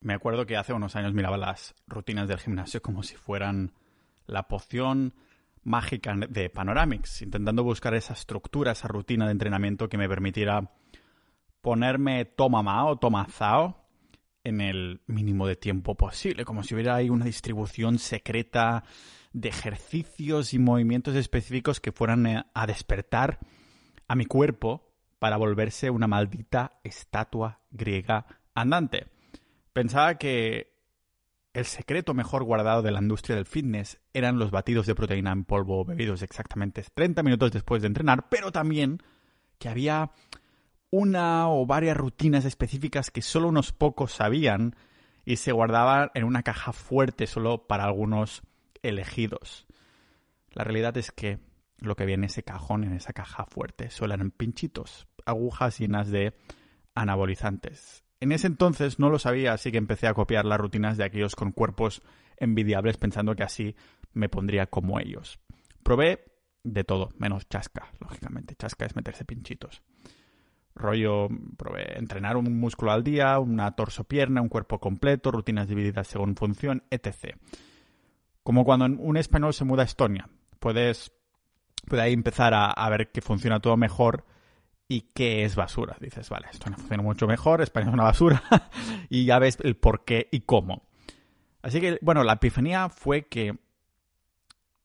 Me acuerdo que hace unos años miraba las rutinas del gimnasio como si fueran la poción mágica de Panoramics, intentando buscar esa estructura, esa rutina de entrenamiento que me permitiera ponerme toma ma o toma zao en el mínimo de tiempo posible, como si hubiera ahí una distribución secreta de ejercicios y movimientos específicos que fueran eh, a despertar a mi cuerpo para volverse una maldita estatua griega andante. Pensaba que el secreto mejor guardado de la industria del fitness eran los batidos de proteína en polvo bebidos exactamente 30 minutos después de entrenar, pero también que había una o varias rutinas específicas que solo unos pocos sabían y se guardaban en una caja fuerte solo para algunos elegidos. La realidad es que lo que viene en ese cajón, en esa caja fuerte, solo eran pinchitos, agujas llenas de anabolizantes. En ese entonces no lo sabía, así que empecé a copiar las rutinas de aquellos con cuerpos envidiables pensando que así me pondría como ellos. Probé de todo, menos chasca, lógicamente. Chasca es meterse pinchitos. Rollo, probé entrenar un músculo al día, una torso-pierna, un cuerpo completo, rutinas divididas según función, etc. Como cuando un español se muda a Estonia. Puedes, puede ahí empezar a, a ver que funciona todo mejor y qué es basura. Dices, vale, esto no funciona mucho mejor, España es una basura, y ya ves el por qué y cómo. Así que, bueno, la epifanía fue que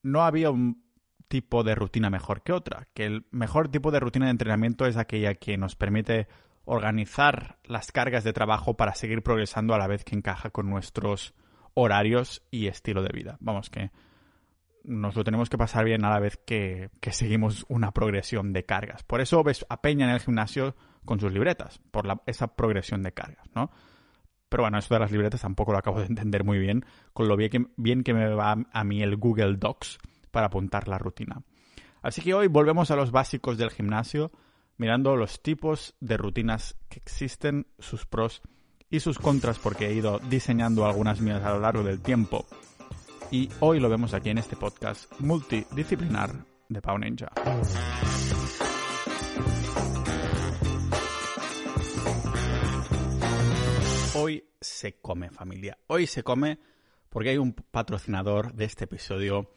no había un tipo de rutina mejor que otra, que el mejor tipo de rutina de entrenamiento es aquella que nos permite organizar las cargas de trabajo para seguir progresando a la vez que encaja con nuestros horarios y estilo de vida. Vamos, que nos lo tenemos que pasar bien a la vez que, seguimos una progresión de cargas. Por eso ves a Peña en el gimnasio con sus libretas, por esa progresión de cargas, ¿no? Pero bueno, eso de las libretas tampoco lo acabo de entender muy bien, con lo bien que, bien que me va a mí el Google Docs para apuntar la rutina. Así que hoy volvemos a los básicos del gimnasio, mirando los tipos de rutinas que existen, sus pros y sus contras, porque he ido diseñando algunas mías a lo largo del tiempo y hoy lo vemos aquí en este podcast multidisciplinar de Pau Ninja. Hoy se come familia, hoy se come porque hay un patrocinador de este episodio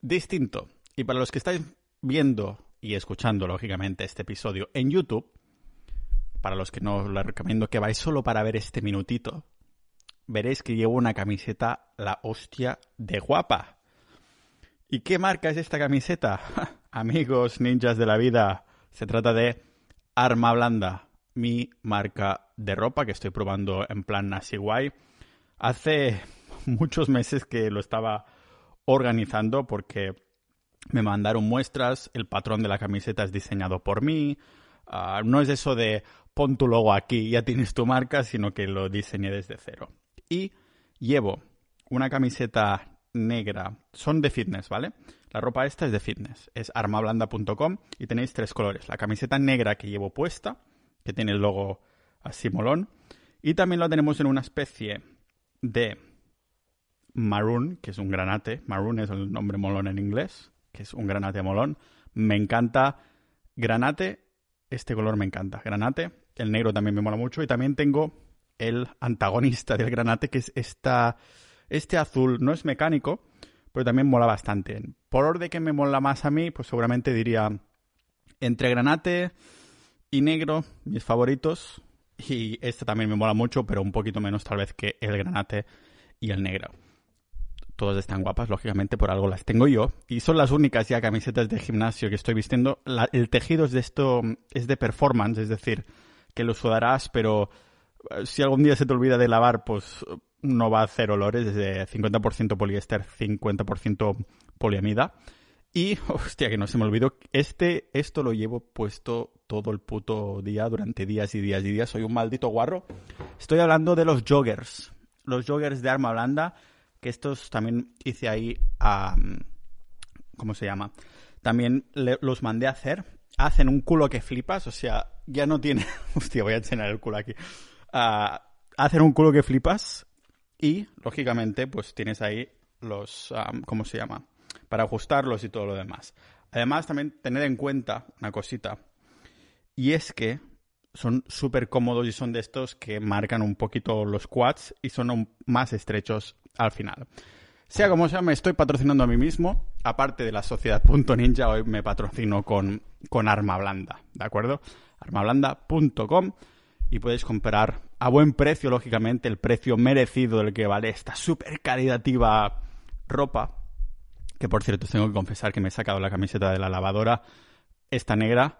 distinto. Y para los que estáis viendo y escuchando, lógicamente, este episodio en YouTube, para los que no os lo recomiendo que vais solo para ver este minutito, veréis que llevo una camiseta la hostia de guapa. ¿Y qué marca es esta camiseta? Amigos ninjas de la vida, se trata de Arma Blanda, mi marca de ropa que estoy probando en plan así guay. Hace muchos meses que lo estaba organizando porque me mandaron muestras, el patrón de la camiseta es diseñado por mí, ah, no es eso de pon tu logo aquí, ya tienes tu marca, sino que lo diseñé desde cero y llevo una camiseta negra. Son de fitness, ¿vale? La ropa esta es de fitness. Es armablanda.com y tenéis tres colores. La camiseta negra que llevo puesta, que tiene el logo así molón. Y también la tenemos en una especie de maroon, que es un granate. Maroon es el nombre molón en inglés, que es un granate molón. Me encanta granate. Este color me encanta. Granate. El negro también me mola mucho. Y también tengo el antagonista del granate, que es esta, este azul. No es mecánico, pero también mola bastante. Por orden que me mola más a mí, pues seguramente diría entre granate y negro, mis favoritos. Y este también me mola mucho, pero un poquito menos tal vez que el granate y el negro. Todas están guapas, lógicamente por algo las tengo yo. Y son las únicas ya camisetas de gimnasio que estoy vistiendo. el tejido es de esto, es de performance, es decir, que lo sudarás, pero si algún día se te olvida de lavar, pues no va a hacer olores, es de 50% poliéster, 50% poliamida. Y, hostia, que no se me olvidó, este, esto lo llevo puesto todo el puto día, durante días y días y días. Soy un maldito guarro. Estoy hablando de los joggers. Los joggers de arma blanda, que estos también hice ahí a... ¿Cómo se llama? También los mandé a hacer. Hacen un culo que flipas, o sea, ya no tiene... Hostia, voy a enseñar el culo aquí hacen un culo que flipas y, lógicamente, pues tienes ahí los, ¿cómo se llama? Para ajustarlos y todo lo demás. Además, también tener en cuenta una cosita, y es que son súper cómodos y son de estos que marcan un poquito los quads y son más estrechos al final. Sea como sea, me estoy patrocinando a mí mismo. Aparte de la sociedad.ninja, hoy me patrocino con, con Arma Blanda, ¿de acuerdo? armablanda.com y podéis comprar a buen precio, lógicamente, el precio merecido del que vale esta súper caritativa ropa. Que por cierto, tengo que confesar que me he sacado la camiseta de la lavadora, esta negra.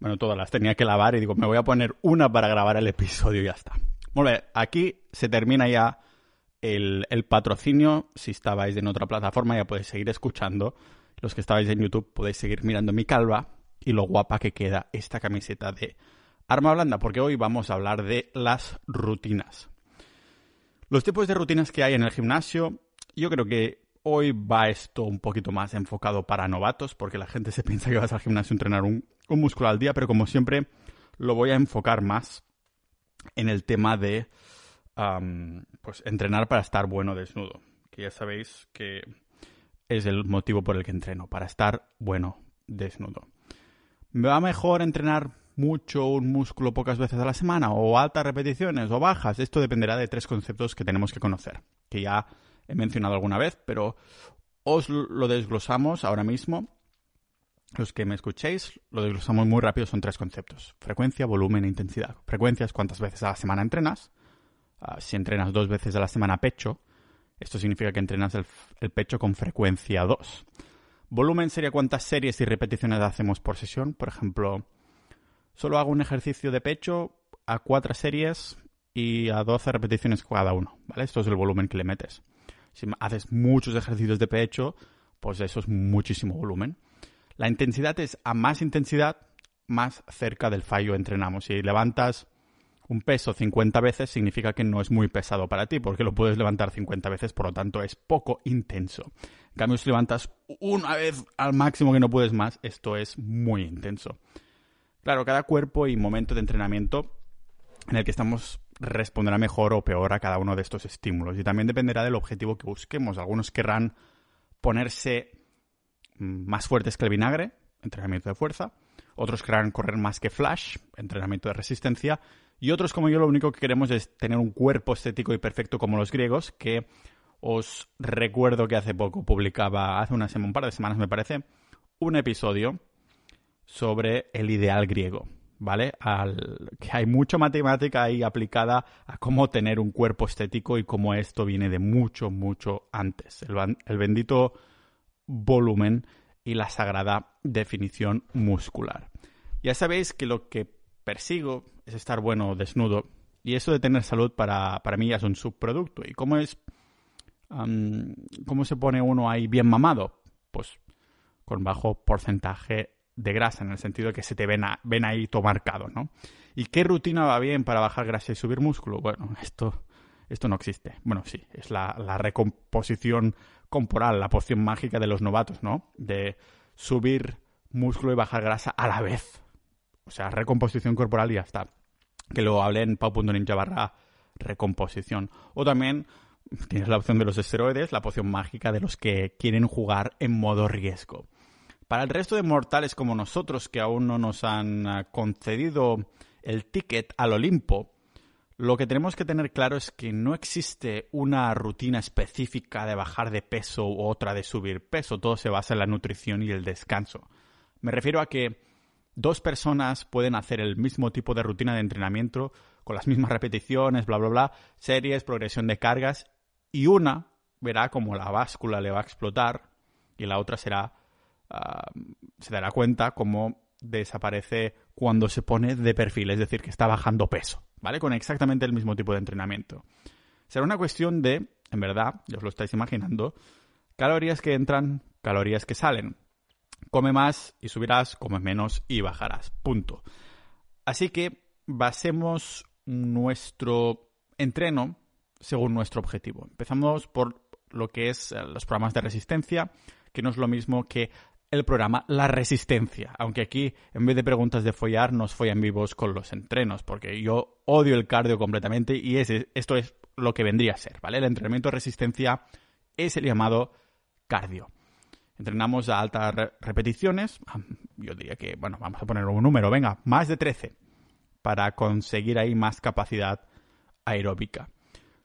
Bueno, todas las tenía que lavar y digo, me voy a poner una para grabar el episodio y ya está. Bueno, aquí se termina ya el, el, patrocinio. Si estabais en otra plataforma ya podéis seguir escuchando. Los que estabais en YouTube podéis seguir mirando mi calva y lo guapa que queda esta camiseta de Arma Blanda, porque hoy vamos a hablar de las rutinas. Los tipos de rutinas que hay en el gimnasio, yo creo que hoy va esto un poquito más enfocado para novatos, porque la gente se piensa que vas al gimnasio a entrenar un, músculo al día, pero como siempre lo voy a enfocar más en el tema de pues entrenar para estar bueno desnudo, que ya sabéis que es el motivo por el que entreno, para estar bueno desnudo. ¿Me va mejor entrenar mucho un músculo pocas veces a la semana o altas repeticiones o bajas. Esto dependerá de tres conceptos que tenemos que conocer, que ya he mencionado alguna vez, pero os lo desglosamos ahora mismo. Los que me escuchéis, lo desglosamos muy rápido, son tres conceptos. Frecuencia, volumen e intensidad. Frecuencia es cuántas veces a la semana entrenas. Ah, si entrenas dos veces a la semana pecho, esto significa que entrenas el, el pecho con frecuencia 2. Volumen sería cuántas series y repeticiones hacemos por sesión. Por ejemplo, solo hago un ejercicio de pecho a cuatro series y a 12 repeticiones cada uno, ¿vale? Esto es el volumen que le metes. Si haces muchos ejercicios de pecho, pues eso es muchísimo volumen. La intensidad es a más intensidad, más cerca del fallo entrenamos. Si levantas un peso 50 veces, significa que no es muy pesado para ti, porque lo puedes levantar 50 veces, por lo tanto es poco intenso. En cambio, si levantas una vez al máximo que no puedes más, esto es muy intenso. Claro, cada cuerpo y momento de entrenamiento en el que estamos responderá mejor o peor a cada uno de estos estímulos. Y también dependerá del objetivo que busquemos. Algunos querrán ponerse más fuertes que el vinagre, entrenamiento de fuerza, otros querrán correr más que flash, entrenamiento de resistencia, y otros como yo lo único que queremos es tener un cuerpo estético y perfecto como los griegos, que os recuerdo que hace poco publicaba, hace una semana, un par de semanas me parece, un episodio sobre el ideal griego, ¿vale? Al, que hay mucha matemática ahí aplicada a cómo tener un cuerpo estético y cómo esto viene de mucho, mucho antes. El, el bendito volumen y la sagrada definición muscular. Ya sabéis que lo que persigo es estar bueno desnudo y eso de tener salud para, para mí ya es un subproducto. ¿Y cómo es... ¿Cómo se pone uno ahí bien mamado? Pues con bajo porcentaje de grasa, en el sentido de que se te ven, ven ahí todo marcado, ¿no? ¿Y qué rutina va bien para bajar grasa y subir músculo? Bueno, esto, esto no existe. Bueno, sí, es la, la recomposición corporal, la poción mágica de los novatos, ¿no? De subir músculo y bajar grasa a la vez. O sea, recomposición corporal y ya está. Que lo hablé en pau.ninja barra recomposición. O también tienes la opción de los esteroides, la poción mágica de los que quieren jugar en modo riesgo. Para el resto de mortales como nosotros que aún no nos han ah, concedido el ticket al Olimpo, lo que tenemos que tener claro es que no existe una rutina específica de bajar de peso u otra de subir peso, todo se basa en la nutrición y el descanso. Me refiero a que dos personas pueden hacer el mismo tipo de rutina de entrenamiento con las mismas repeticiones, bla, bla, bla, series, progresión de cargas, y una verá como la báscula le va a explotar y la otra será Ah, se dará cuenta cómo desaparece cuando se pone de perfil, es decir, que está bajando peso, ¿vale? Con exactamente el mismo tipo de entrenamiento. Será una cuestión de, en verdad, ya os lo estáis imaginando, calorías que entran, calorías que salen. Come más y subirás, come menos y bajarás. Punto. Así que basemos nuestro entreno según nuestro objetivo. Empezamos por lo que es eh, los programas de resistencia, que no es lo mismo que el programa La Resistencia, aunque aquí en vez de preguntas de follar nos follan vivos con los entrenos, porque yo odio el cardio completamente y esto es lo que vendría a ser, ¿vale? El entrenamiento de resistencia es el llamado cardio. Entrenamos a altas repeticiones, yo diría que, bueno, vamos a poner un número, venga, más de 13, para conseguir ahí más capacidad aeróbica.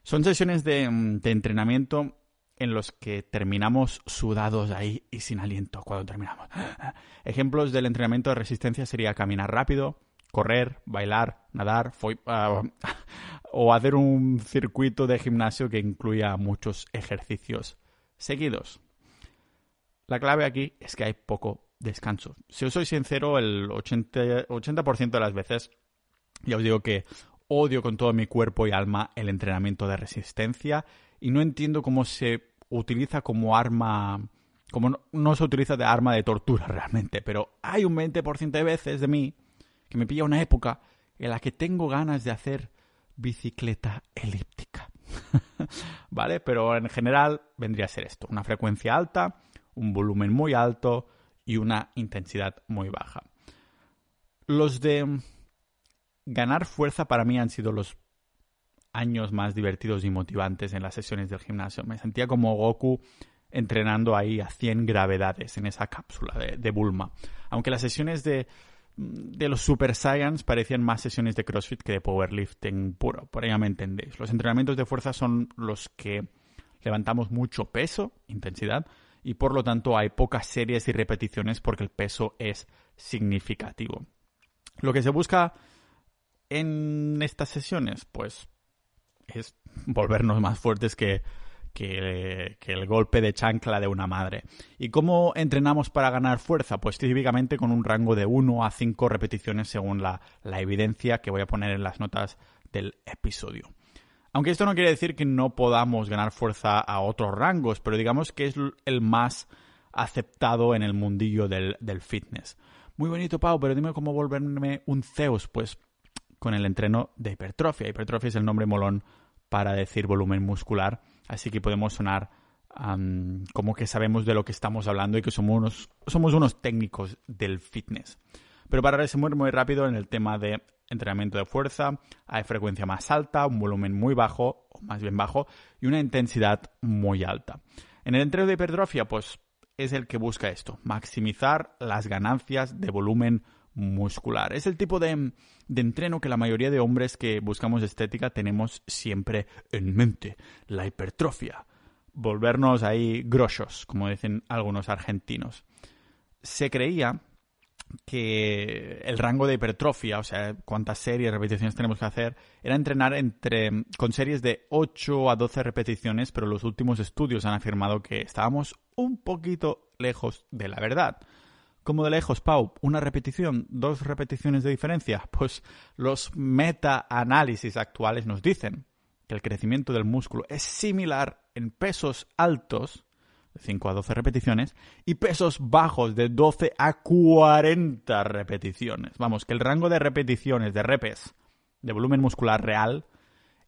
Son sesiones de entrenamiento en los que terminamos sudados ahí y sin aliento cuando terminamos. Ejemplos del entrenamiento de resistencia sería caminar rápido, correr, bailar, nadar ah, o hacer un circuito de gimnasio que incluya muchos ejercicios seguidos. La clave aquí es que hay poco descanso. Si os soy sincero, el 80%, 80 de las veces ya os digo que odio con todo mi cuerpo y alma el entrenamiento de resistencia y no entiendo cómo se utiliza como arma, como no, se utiliza de arma de tortura realmente, pero hay un 20% de veces de mí que me pilla una época en la que tengo ganas de hacer bicicleta elíptica. ¿Vale? Pero en general vendría a ser esto, una frecuencia alta, un volumen muy alto y una intensidad muy baja. Los de ganar fuerza para mí han sido los años más divertidos y motivantes en las sesiones del gimnasio. Me sentía como Goku entrenando ahí a 100 gravedades en esa cápsula de, Bulma. Aunque las sesiones de, de los Super Saiyans parecían más sesiones de CrossFit que de powerlifting puro, por ahí me entendéis. Los entrenamientos de fuerza son los que levantamos mucho peso, intensidad, y por lo tanto hay pocas series y repeticiones porque el peso es significativo. Lo que se busca en estas sesiones, pues es volvernos más fuertes que, que, el golpe de chancla de una madre. ¿Y cómo entrenamos para ganar fuerza? Pues típicamente con un rango de 1 a 5 repeticiones según la, la evidencia que voy a poner en las notas del episodio. Aunque esto no quiere decir que no podamos ganar fuerza a otros rangos, pero digamos que es el más aceptado en el mundillo del, del fitness. Muy bonito, Pau, pero dime cómo volverme un Zeus. Pues con el entreno de hipertrofia. Hipertrofia es el nombre molón para decir volumen muscular, así que podemos sonar como que sabemos de lo que estamos hablando y que somos unos, somos unos técnicos del fitness. Pero para resumir muy rápido en el tema de entrenamiento de fuerza, hay frecuencia más alta, un volumen muy bajo, o más bien bajo, y una intensidad muy alta. En el entreno de hipertrofia, pues es el que busca esto, maximizar las ganancias de volumen muscular. Es el tipo de, de, entreno que la mayoría de hombres que buscamos estética tenemos siempre en mente, la hipertrofia. Volvernos ahí grosos, como dicen algunos argentinos. Se creía que el rango de hipertrofia, o sea, cuántas series, repeticiones tenemos que hacer, era entrenar entre con series de 8 a 12 repeticiones, pero los últimos estudios han afirmado que estábamos un poquito lejos de la verdad. ¿Cómo de lejos, Pau? ¿Una repetición? ¿Dos repeticiones de diferencia? Pues los meta-análisis actuales nos dicen que el crecimiento del músculo es similar en pesos altos, de 5 a 12 repeticiones, y pesos bajos, de 12 a 40 repeticiones. Vamos, que el rango de repeticiones, de repes, de volumen muscular real,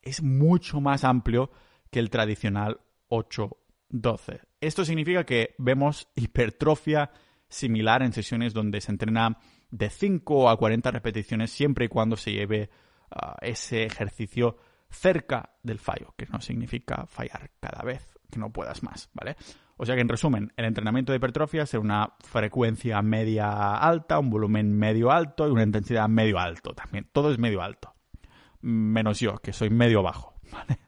es mucho más amplio que el tradicional 8-12. Esto significa que vemos hipertrofia similar en sesiones donde se entrena de 5 a 40 repeticiones siempre y cuando se lleve ah, ese ejercicio cerca del fallo, que no significa fallar cada vez que no puedas más, ¿vale? O sea que en resumen, el entrenamiento de hipertrofia es una frecuencia media alta, un volumen medio alto y una intensidad medio alto también. Todo es medio alto. Menos yo, que soy medio bajo, ¿vale?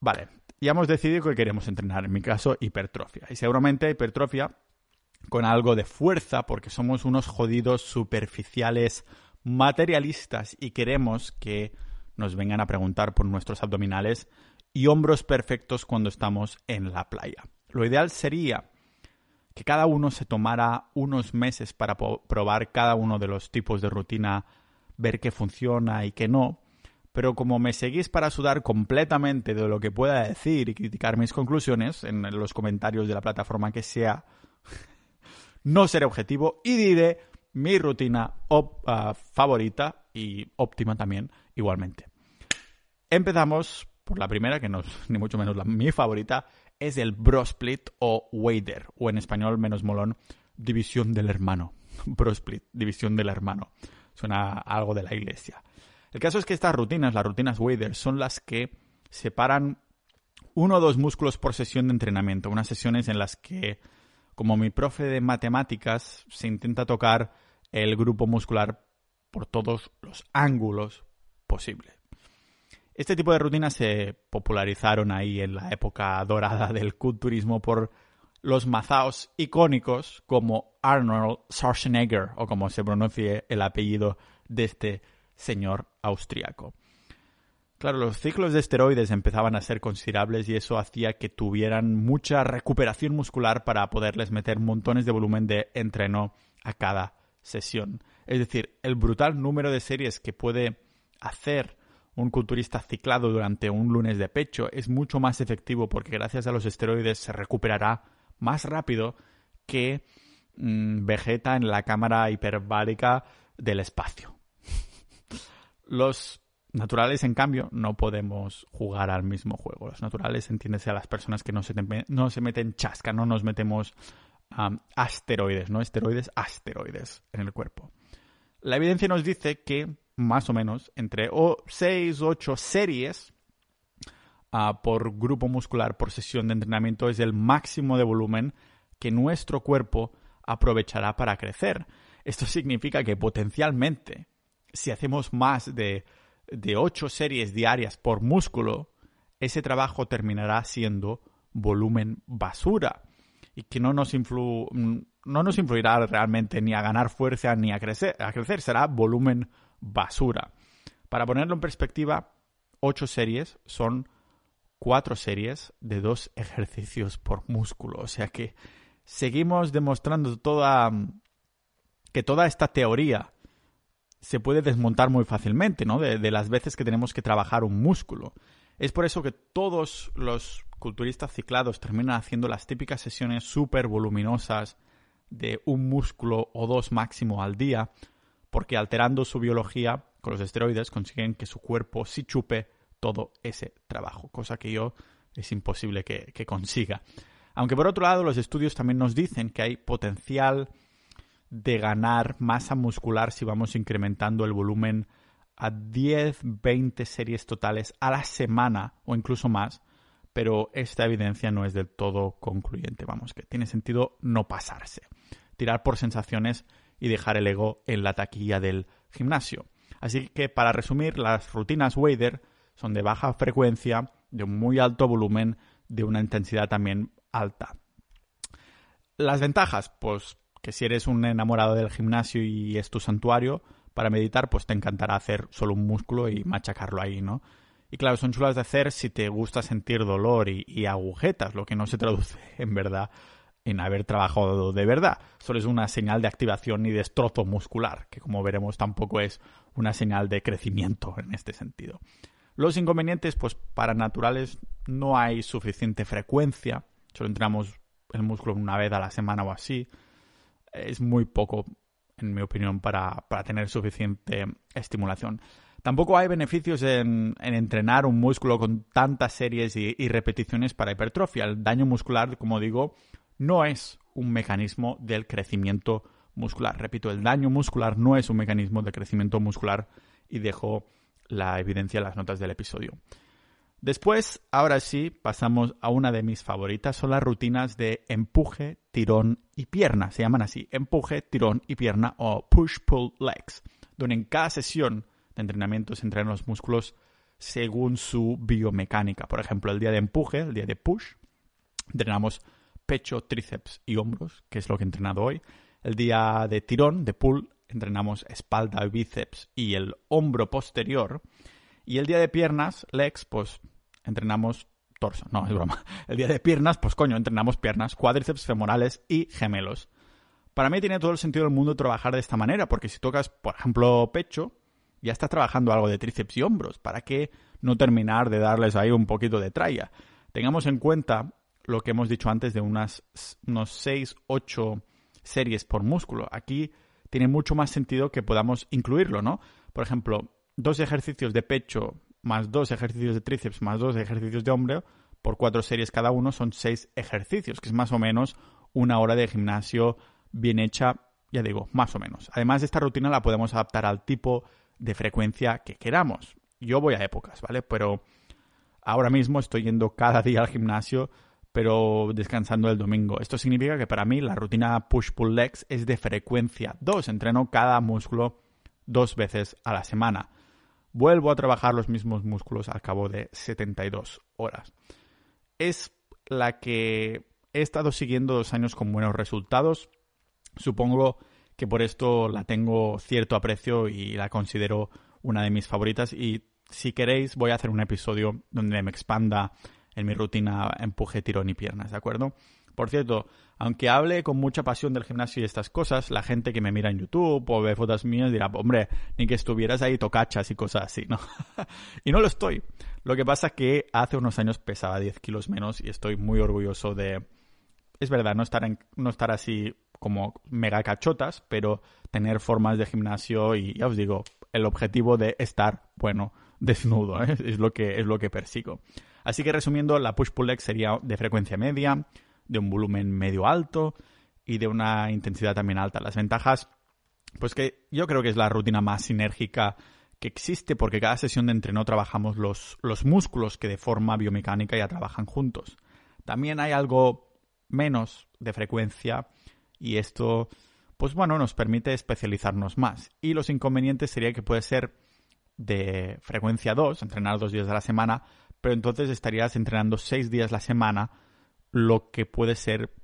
Vale, ya hemos decidido que queremos entrenar, en mi caso, hipertrofia. Y seguramente hipertrofia con algo de fuerza porque somos unos jodidos superficiales materialistas y queremos que nos vengan a preguntar por nuestros abdominales y hombros perfectos cuando estamos en la playa. Lo ideal sería que cada uno se tomara unos meses para probar cada uno de los tipos de rutina, ver qué funciona y qué no, pero como me seguís para sudar completamente de lo que pueda decir y criticar mis conclusiones en los comentarios de la plataforma que sea, no seré objetivo y diré mi rutina ah, favorita y óptima también igualmente. Empezamos por la primera, que no es ni mucho menos la, mi favorita, es el Bro Split o Wader, o en español menos molón, división del hermano. Bro Split, división del hermano. Suena algo de la iglesia. El caso es que estas rutinas, las rutinas Wader, son las que separan uno o dos músculos por sesión de entrenamiento. Unas sesiones en las que como mi profe de matemáticas se intenta tocar el grupo muscular por todos los ángulos posibles. Este tipo de rutinas se popularizaron ahí en la época dorada del culturismo por los mazaos icónicos como Arnold Schwarzenegger o como se pronuncie el apellido de este señor austriaco. Claro, los ciclos de esteroides empezaban a ser considerables y eso hacía que tuvieran mucha recuperación muscular para poderles meter montones de volumen de entreno a cada sesión. Es decir, el brutal número de series que puede hacer un culturista ciclado durante un lunes de pecho es mucho más efectivo porque gracias a los esteroides se recuperará más rápido que mm, Vegeta en la cámara hiperbárica del espacio. los naturales, en cambio, no podemos jugar al mismo juego. Los naturales, entiéndese a las personas que no se, no se meten chasca, no nos metemos asteroides, no esteroides, asteroides en el cuerpo. La evidencia nos dice que más o menos, entre 6 o 8 series ah, por grupo muscular por sesión de entrenamiento es el máximo de volumen que nuestro cuerpo aprovechará para crecer. Esto significa que potencialmente, si hacemos más de, de 8 series diarias por músculo, ese trabajo terminará siendo volumen basura y que no nos, no nos influirá realmente ni a ganar fuerza ni a crecer, a crecer será volumen basura. Para ponerlo en perspectiva, 8 series son 4 series de 2 ejercicios por músculo. O sea que seguimos demostrando toda que toda esta teoría se puede desmontar muy fácilmente, ¿no? De, las veces que tenemos que trabajar un músculo. Es por eso que todos los culturistas ciclados terminan haciendo las típicas sesiones súper voluminosas de un músculo o dos máximo al día, porque alterando su biología con los esteroides consiguen que su cuerpo sí chupe todo ese trabajo, cosa que yo es imposible que, consiga. Aunque por otro lado los estudios también nos dicen que hay potencial de ganar masa muscular si vamos incrementando el volumen a 10, 20 series totales a la semana o incluso más, pero esta evidencia no es del todo concluyente, vamos, que tiene sentido no pasarse. Tirar por sensaciones y dejar el ego en la taquilla del gimnasio. Así que para resumir, las rutinas Wader son de baja frecuencia, de un muy alto volumen, de una intensidad también alta. Las ventajas, pues que si eres un enamorado del gimnasio y es tu santuario, para meditar, pues te encantará hacer solo un músculo y machacarlo ahí, ¿no? Y claro, son chulas de hacer si te gusta sentir dolor y, agujetas, lo que no se traduce en verdad en haber trabajado de verdad. Solo es una señal de activación y destrozo muscular, que como veremos tampoco es una señal de crecimiento en este sentido. Los inconvenientes, pues para naturales no hay suficiente frecuencia, solo entrenamos el músculo una vez a la semana o así. Es muy poco, en mi opinión, para, tener suficiente estimulación. Tampoco hay beneficios en, entrenar un músculo con tantas series y, repeticiones para hipertrofia. El daño muscular, como digo, no es un mecanismo del crecimiento muscular. Repito, el daño muscular no es un mecanismo de crecimiento muscular y dejo la evidencia en las notas del episodio. Después, ahora sí, pasamos a una de mis favoritas, son las rutinas de empuje, tirón y pierna. Se llaman así, empuje, tirón y pierna o push-pull legs, donde en cada sesión de entrenamiento se entrenan los músculos según su biomecánica. Por ejemplo, el día de empuje, el día de push, entrenamos pecho, tríceps y hombros, que es lo que he entrenado hoy. El día de tirón, de pull, entrenamos espalda, bíceps y el hombro posterior. Y el día de piernas, legs, pues entrenamos torso. No, es broma. El día de piernas, pues coño, entrenamos piernas, cuádriceps femorales y gemelos. Para mí tiene todo el sentido del mundo trabajar de esta manera, porque si tocas, por ejemplo, pecho, ya estás trabajando algo de tríceps y hombros. ¿Para qué no terminar de darles ahí un poquito de tralla? Tengamos en cuenta lo que hemos dicho antes de unas unos 6, 8 series por músculo. Aquí tiene mucho más sentido que podamos incluirlo, ¿no? Por ejemplo, dos ejercicios de pecho más dos ejercicios de tríceps más dos ejercicios de hombro por cuatro series cada uno son seis ejercicios, que es más o menos una hora de gimnasio bien hecha, ya digo, más o menos. Además, esta rutina la podemos adaptar al tipo de frecuencia que queramos. Yo voy a épocas, ¿vale? Pero ahora mismo estoy yendo cada día al gimnasio pero descansando el domingo. Esto significa que para mí la rutina push-pull legs es de frecuencia 2. Entreno cada músculo dos veces a la semana. Vuelvo a trabajar los mismos músculos al cabo de 72 horas. Es la que he estado siguiendo dos años con buenos resultados. Supongo que por esto la tengo cierto aprecio y la considero una de mis favoritas. Y si queréis, voy a hacer un episodio donde me expanda en mi rutina empuje, tirón y piernas, ¿de acuerdo? Por cierto, aunque hable con mucha pasión del gimnasio y estas cosas, la gente que me mira en YouTube o ve fotos mías dirá, hombre, ni que estuvieras ahí tocachas y cosas así, ¿no? y no lo estoy. Lo que pasa es que hace unos años pesaba 10 kilos menos y estoy muy orgulloso de... Es verdad, no estar, en, no estar así como mega cachotas, pero tener formas de gimnasio y ya os digo, el objetivo de estar, bueno, desnudo, ¿eh? es, lo que, es lo que persigo. Así que resumiendo, la push-pull leg sería de frecuencia media, de un volumen medio alto y de una intensidad también alta. Las ventajas, pues que yo creo que es la rutina más sinérgica que existe porque cada sesión de entreno trabajamos los, los músculos que de forma biomecánica ya trabajan juntos. También hay algo menos de frecuencia y esto, pues bueno, nos permite especializarnos más. Y los inconvenientes sería que puede ser de frecuencia 2, entrenar dos días a la semana, pero entonces estarías entrenando seis días a la semana lo que puede ser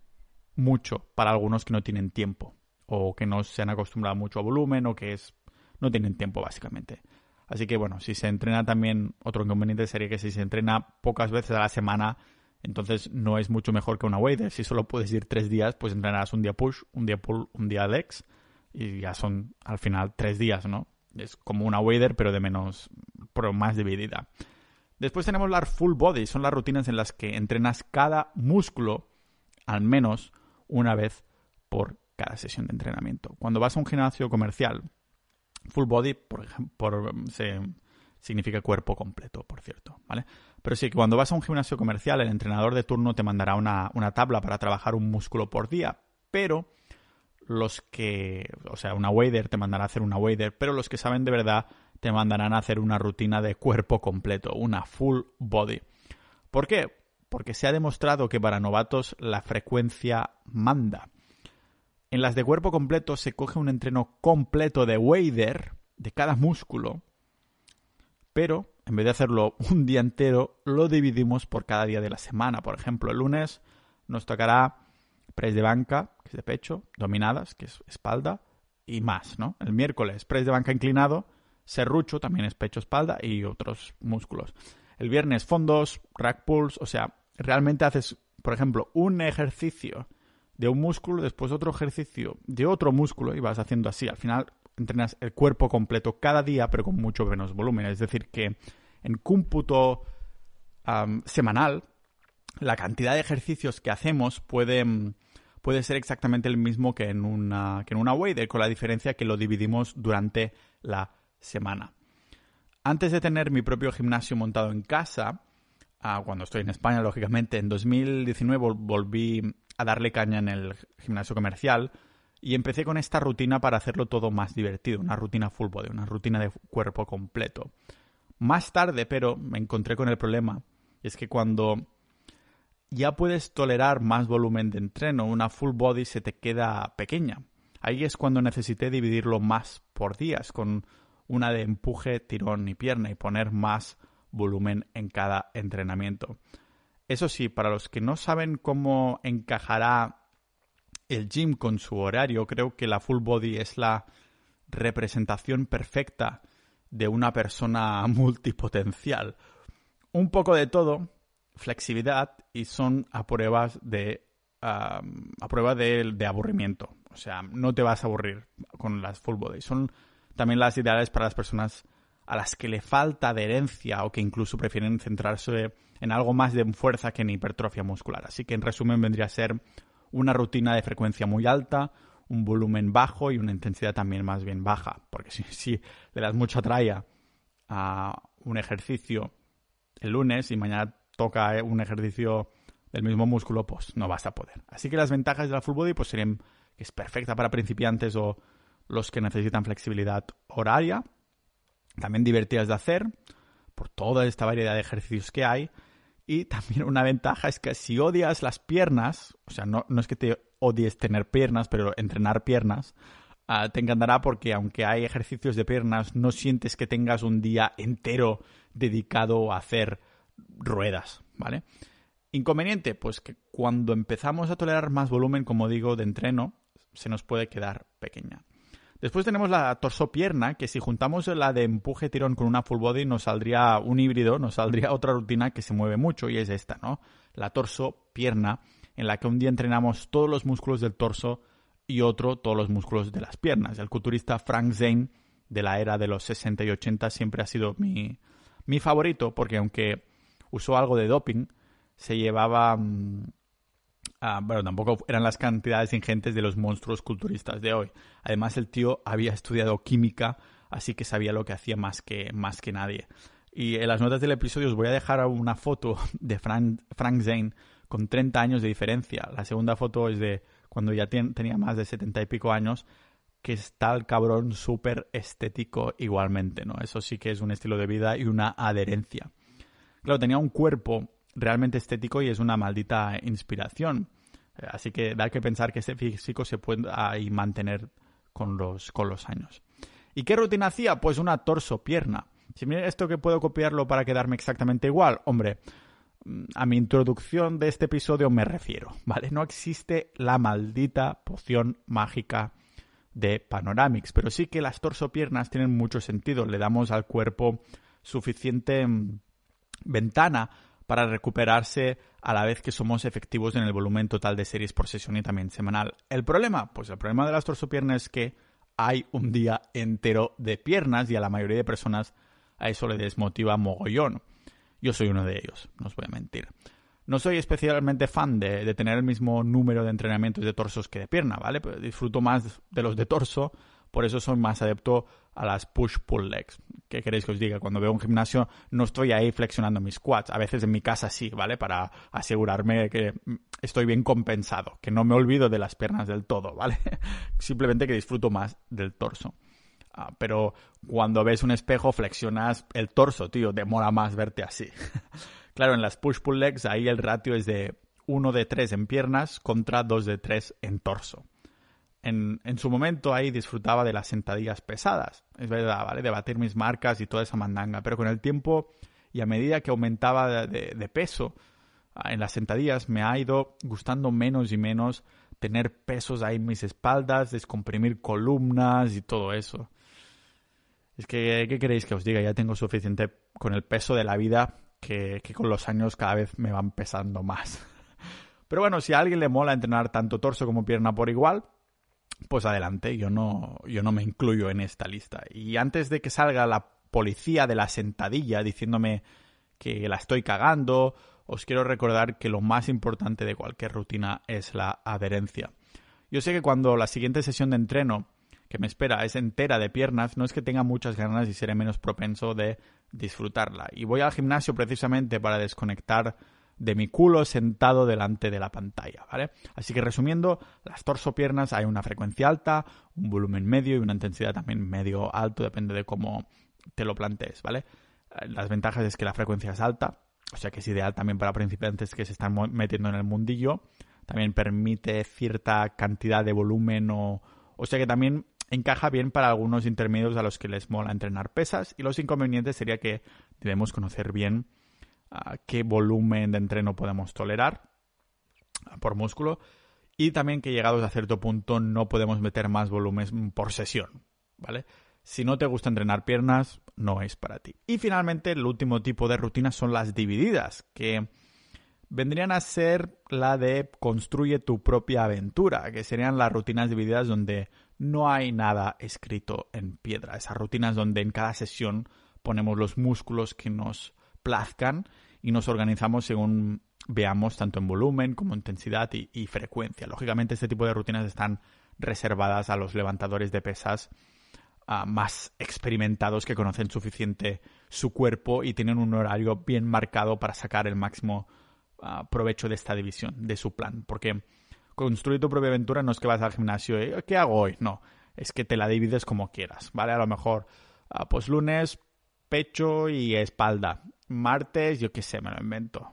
mucho para algunos que no tienen tiempo o que no se han acostumbrado mucho a volumen o que es no tienen tiempo básicamente. Así que bueno, si se entrena también, otro inconveniente sería que si se entrena pocas veces a la semana, entonces no es mucho mejor que una wader. Si solo puedes ir tres días, pues entrenarás un día push, un día pull, un día legs y ya son al final tres días, ¿no? Es como una wader pero de menos, pero más dividida. Después tenemos las full body, son las rutinas en las que entrenas cada músculo al menos una vez por cada sesión de entrenamiento. Cuando vas a un gimnasio comercial, full body, por ejemplo, significa cuerpo completo, por cierto, ¿vale? Pero sí que cuando vas a un gimnasio comercial, el entrenador de turno te mandará una, una tabla para trabajar un músculo por día, pero los que, o sea, una wader te mandará a hacer una wader, pero los que saben de verdad te mandarán a hacer una rutina de cuerpo completo, una full body. ¿Por qué? Porque se ha demostrado que para novatos la frecuencia manda. En las de cuerpo completo se coge un entreno completo de wader de cada músculo, pero en vez de hacerlo un día entero, lo dividimos por cada día de la semana. Por ejemplo, el lunes nos tocará press de banca, que es de pecho, dominadas, que es espalda, y más, ¿no? El miércoles, press de banca inclinado, serrucho, también es pecho-espalda y otros músculos. El viernes fondos, rack pulls, o sea, realmente haces, por ejemplo, un ejercicio de un músculo, después otro ejercicio de otro músculo y vas haciendo así. Al final entrenas el cuerpo completo cada día, pero con mucho menos volumen. Es decir, que en cómputo semanal, la cantidad de ejercicios que hacemos puede, puede ser exactamente el mismo que en una, que en una con la diferencia que lo dividimos durante la semana. Antes de tener mi propio gimnasio montado en casa, ah, cuando estoy en España, lógicamente, en 2019 volví a darle caña en el gimnasio comercial y empecé con esta rutina para hacerlo todo más divertido, una rutina full body, una rutina de cuerpo completo. Más tarde, pero, me encontré con el problema, es que cuando ya puedes tolerar más volumen de entreno, una full body se te queda pequeña. Ahí es cuando necesité dividirlo más por días, con una de empuje, tirón y pierna y poner más volumen en cada entrenamiento. Eso sí, para los que no saben cómo encajará el gym con su horario, creo que la full body es la representación perfecta de una persona multipotencial. Un poco de todo, flexibilidad y son a pruebas de a prueba de, aburrimiento. O sea, no te vas a aburrir con las full body. Son también las ideales para las personas a las que le falta adherencia o que incluso prefieren centrarse en algo más de fuerza que en hipertrofia muscular. Así que en resumen vendría a ser una rutina de frecuencia muy alta, un volumen bajo y una intensidad también más bien baja. Porque si, le das mucha tralla a un ejercicio el lunes y mañana toca un ejercicio del mismo músculo, pues no vas a poder. Así que las ventajas de la full body pues serían que es perfecta para principiantes o los que necesitan flexibilidad horaria, también divertidas de hacer, por toda esta variedad de ejercicios que hay. Y también una ventaja es que si odias las piernas, o sea, no, es que te odies tener piernas, pero entrenar piernas, ah, te encantará porque aunque hay ejercicios de piernas, no sientes que tengas un día entero dedicado a hacer ruedas, ¿vale? Inconveniente, pues que cuando empezamos a tolerar más volumen, como digo, de entreno, se nos puede quedar pequeña. Después tenemos la torso-pierna, que si juntamos la de empuje-tirón con una full body nos saldría un híbrido, nos saldría otra rutina que se mueve mucho y es esta, ¿no? La torso-pierna, en la que un día entrenamos todos los músculos del torso y otro todos los músculos de las piernas. El culturista Frank Zane de la era de los 60 y 80 siempre ha sido mi, mi favorito porque aunque usó algo de doping, se llevaba... Mm, bueno, tampoco eran las cantidades ingentes de los monstruos culturistas de hoy. Además, el tío había estudiado química, así que sabía lo que hacía más que, más que nadie. Y en las notas del episodio os voy a dejar una foto de Frank, Frank Zane con 30 años de diferencia. La segunda foto es de cuando ya tenía más de 70 y pico años, que está el cabrón súper estético igualmente, ¿no? Eso sí que es un estilo de vida y una adherencia. Claro, tenía un cuerpo realmente estético y es una maldita inspiración. Así que da que pensar que ese físico se puede ahí mantener con los, con los años. ¿Y qué rutina hacía? Pues una torso-pierna. Si miren esto que puedo copiarlo para quedarme exactamente igual, hombre, mm, a mi introducción de este episodio me refiero, ¿vale? No existe la maldita poción mágica de Panoramix, pero sí que las torso-piernas tienen mucho sentido. Le damos al cuerpo suficiente mm, ventana para recuperarse a la vez que somos efectivos en el volumen total de series por sesión y también semanal. ¿El problema? Pues el problema de las torsopiernas es que hay un día entero de piernas y a la mayoría de personas a eso le desmotiva mogollón. Yo soy uno de ellos, no os voy a mentir. No soy especialmente fan de, tener el mismo número de entrenamientos de torsos que de pierna, ¿vale? Disfruto más de los de torso por eso soy más adepto a las push-pull legs. ¿Qué queréis que os diga? Cuando veo un gimnasio no estoy ahí flexionando mis quads. A veces en mi casa sí, ¿vale? Para asegurarme que estoy bien compensado, que no me olvido de las piernas del todo, ¿vale? Simplemente que disfruto más del torso. Ah, pero cuando ves un espejo flexionas el torso, tío, demora más verte así. claro, en las push-pull legs ahí el ratio es de 1 de 3 en piernas contra 2 de 3 en torso en, su momento ahí disfrutaba de las sentadillas pesadas, es verdad, ¿vale? De batir mis marcas y toda esa mandanga, pero con el tiempo y a medida que aumentaba de, peso ah, en las sentadillas me ha ido gustando menos y menos tener pesos ahí en mis espaldas, descomprimir columnas y todo eso. Es que, ¿qué queréis que os diga? Ya tengo suficiente con el peso de la vida que, que con los años cada vez me van pesando más. Pero bueno, si a alguien le mola entrenar tanto torso como pierna por igual, pues adelante, yo no, yo no me incluyo en esta lista. Y antes de que salga la policía de la sentadilla diciéndome que la estoy cagando, os quiero recordar que lo más importante de cualquier rutina es la adherencia. Yo sé que cuando la siguiente sesión de entreno que me espera es entera de piernas, no es que tenga muchas ganas y seré menos propenso de disfrutarla. Y voy al gimnasio precisamente para desconectar de mi culo sentado delante de la pantalla, ¿vale? Así que resumiendo, las torso-piernas hay una frecuencia alta, un volumen medio y una intensidad también medio alto, depende de cómo te lo plantees, ¿vale? Eh, las ventajas es que la frecuencia es alta, o sea que es ideal también para principiantes que se están metiendo en el mundillo. También permite cierta cantidad de volumen o... O sea que también encaja bien para algunos intermedios a los que les mola entrenar pesas y los inconvenientes sería que debemos conocer bien qué volumen de entreno podemos tolerar por músculo y también que llegados a cierto punto no podemos meter más volumen por sesión, ¿vale? Si no te gusta entrenar piernas, no es para ti. Y finalmente, el último tipo de rutinas son las divididas, que vendrían a ser la de construye tu propia aventura, que serían las rutinas divididas donde no hay nada escrito en piedra. Esas rutinas donde en cada sesión ponemos los músculos que nos plazcan y nos organizamos según veamos tanto en volumen como intensidad y, frecuencia. Lógicamente este tipo de rutinas están reservadas a los levantadores de pesas ah, más experimentados que conocen suficiente su cuerpo y tienen un horario bien marcado para sacar el máximo ah, provecho de esta división, de su plan. Porque construir tu propia aventura no es que vas al gimnasio y ¿qué hago hoy? No, es que te la divides como quieras, ¿vale? A lo mejor, ah, pues lunes pecho y espalda. Martes, yo qué sé, me lo invento.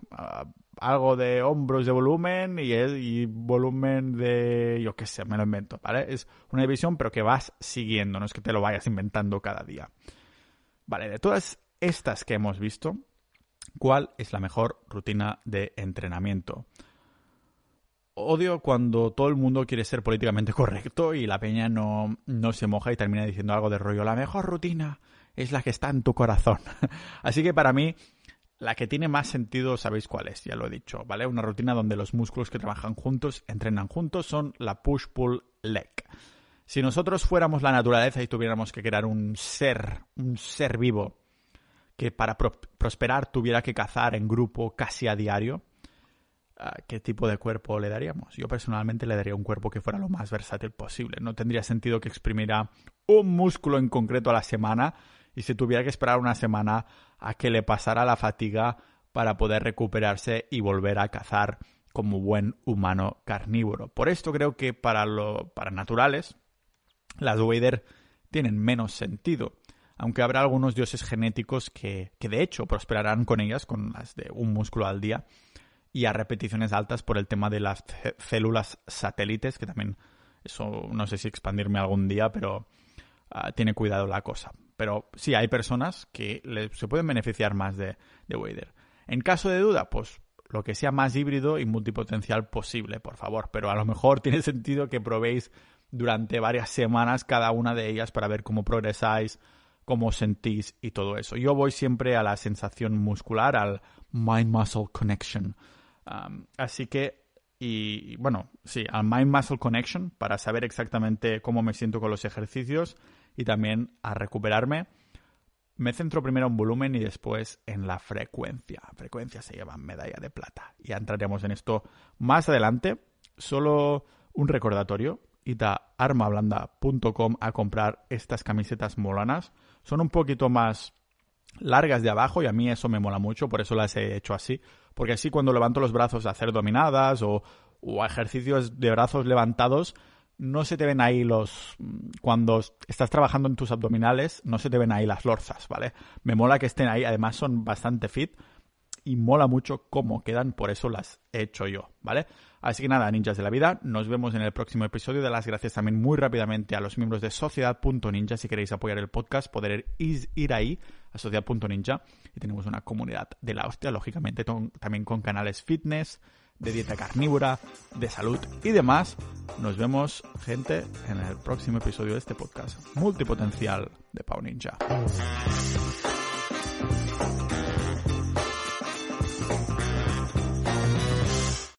algo de hombros de volumen y, y volumen de, yo qué sé, me lo invento. Es una división, pero que vas siguiendo, no es que te lo vayas inventando cada día. Vale, de todas estas que hemos visto, ¿cuál es la mejor rutina de entrenamiento? Odio cuando todo el mundo quiere ser políticamente correcto y la peña no, no se moja y termina diciendo algo de rollo. La mejor rutina es la que está en tu corazón. Así que para mí, la que tiene más sentido, sabéis cuál es, ya lo he dicho, ¿vale? Una rutina donde los músculos que trabajan juntos, entrenan juntos, son la push-pull-leg. Si nosotros fuéramos la naturaleza y tuviéramos que crear un ser, un ser vivo, que para prosperar tuviera que cazar en grupo casi a diario, ¿qué tipo de cuerpo le daríamos? Yo personalmente le daría un cuerpo que fuera lo más versátil posible. No tendría sentido que exprimiera un músculo en concreto a la semana y se tuviera que esperar una semana a que le pasara la fatiga para poder recuperarse y volver a cazar como buen humano carnívoro. Por esto creo que para, lo, para naturales las Wader tienen menos sentido, aunque habrá algunos dioses genéticos que, que de hecho prosperarán con ellas, con las de un músculo al día, y a repeticiones altas por el tema de las células satélites, que también eso no sé si expandirme algún día, pero ah, tiene cuidado la cosa. Pero sí, hay personas que se pueden beneficiar más de, de Wader. En caso de duda, pues lo que sea más híbrido y multipotencial posible, por favor. Pero a lo mejor tiene sentido que probéis durante varias semanas cada una de ellas para ver cómo progresáis, cómo sentís y todo eso. Yo voy siempre a la sensación muscular, al mind-muscle connection así que, y bueno, sí, al Mind Muscle Connection para saber exactamente cómo me siento con los ejercicios y también a recuperarme. Me centro primero en volumen y después en la frecuencia. Frecuencia se lleva medalla de plata. Ya entraremos en esto más adelante. Solo un recordatorio. Armablanda.com a comprar estas camisetas molanas. Son un poquito más largas de abajo y a mí eso me mola mucho, por eso las he hecho así, porque así cuando levanto los brazos a hacer dominadas o, o ejercicios de brazos levantados, no se te ven ahí los... Cuando estás trabajando en tus abdominales, no se te ven ahí las lorzas, ¿vale? Me mola que estén ahí, además son bastante fit y mola mucho cómo quedan, por eso las he hecho yo, ¿vale? Así que nada, ninjas de la vida, nos vemos en el próximo episodio. De las gracias también muy rápidamente a los miembros de Sociedad.ninja. Si queréis apoyar el podcast, poder ir ahí a Sociedad.ninja y tenemos una comunidad de la hostia, lógicamente también con canales fitness, de dieta carnívora, de salud y demás. Nos vemos, gente, en el próximo episodio de este podcast multipotencial de Pau Ninja.